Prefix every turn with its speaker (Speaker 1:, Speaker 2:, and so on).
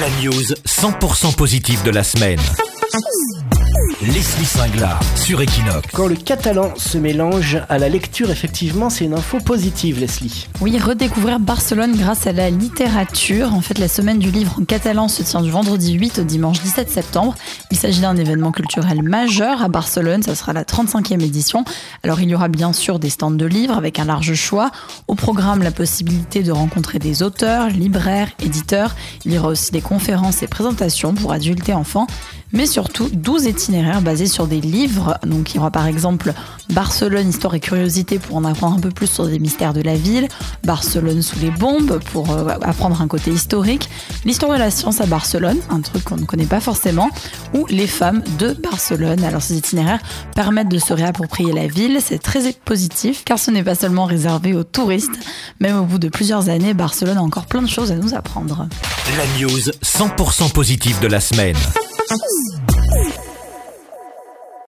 Speaker 1: La news 100% positive de la semaine. Leslie Singla sur Equinox.
Speaker 2: Quand le catalan se mélange à la lecture, effectivement, c'est une info positive, Leslie.
Speaker 3: Oui, redécouvrir Barcelone grâce à la littérature. En fait, la semaine du livre en catalan se tient du vendredi 8 au dimanche 17 septembre. Il s'agit d'un événement culturel majeur à Barcelone. Ça sera la 35e édition. Alors, il y aura bien sûr des stands de livres avec un large choix. Au programme, la possibilité de rencontrer des auteurs, libraires, éditeurs. Il y aura aussi des conférences et présentations pour adultes et enfants mais surtout 12 itinéraires basés sur des livres. Donc il y aura par exemple Barcelone, histoire et curiosité pour en apprendre un peu plus sur des mystères de la ville, Barcelone sous les bombes pour euh, apprendre un côté historique, l'histoire de la science à Barcelone, un truc qu'on ne connaît pas forcément, ou les femmes de Barcelone. Alors ces itinéraires permettent de se réapproprier la ville, c'est très positif car ce n'est pas seulement réservé aux touristes, même au bout de plusieurs années, Barcelone a encore plein de choses à nous apprendre.
Speaker 1: La news 100% positive de la semaine.
Speaker 4: Oh.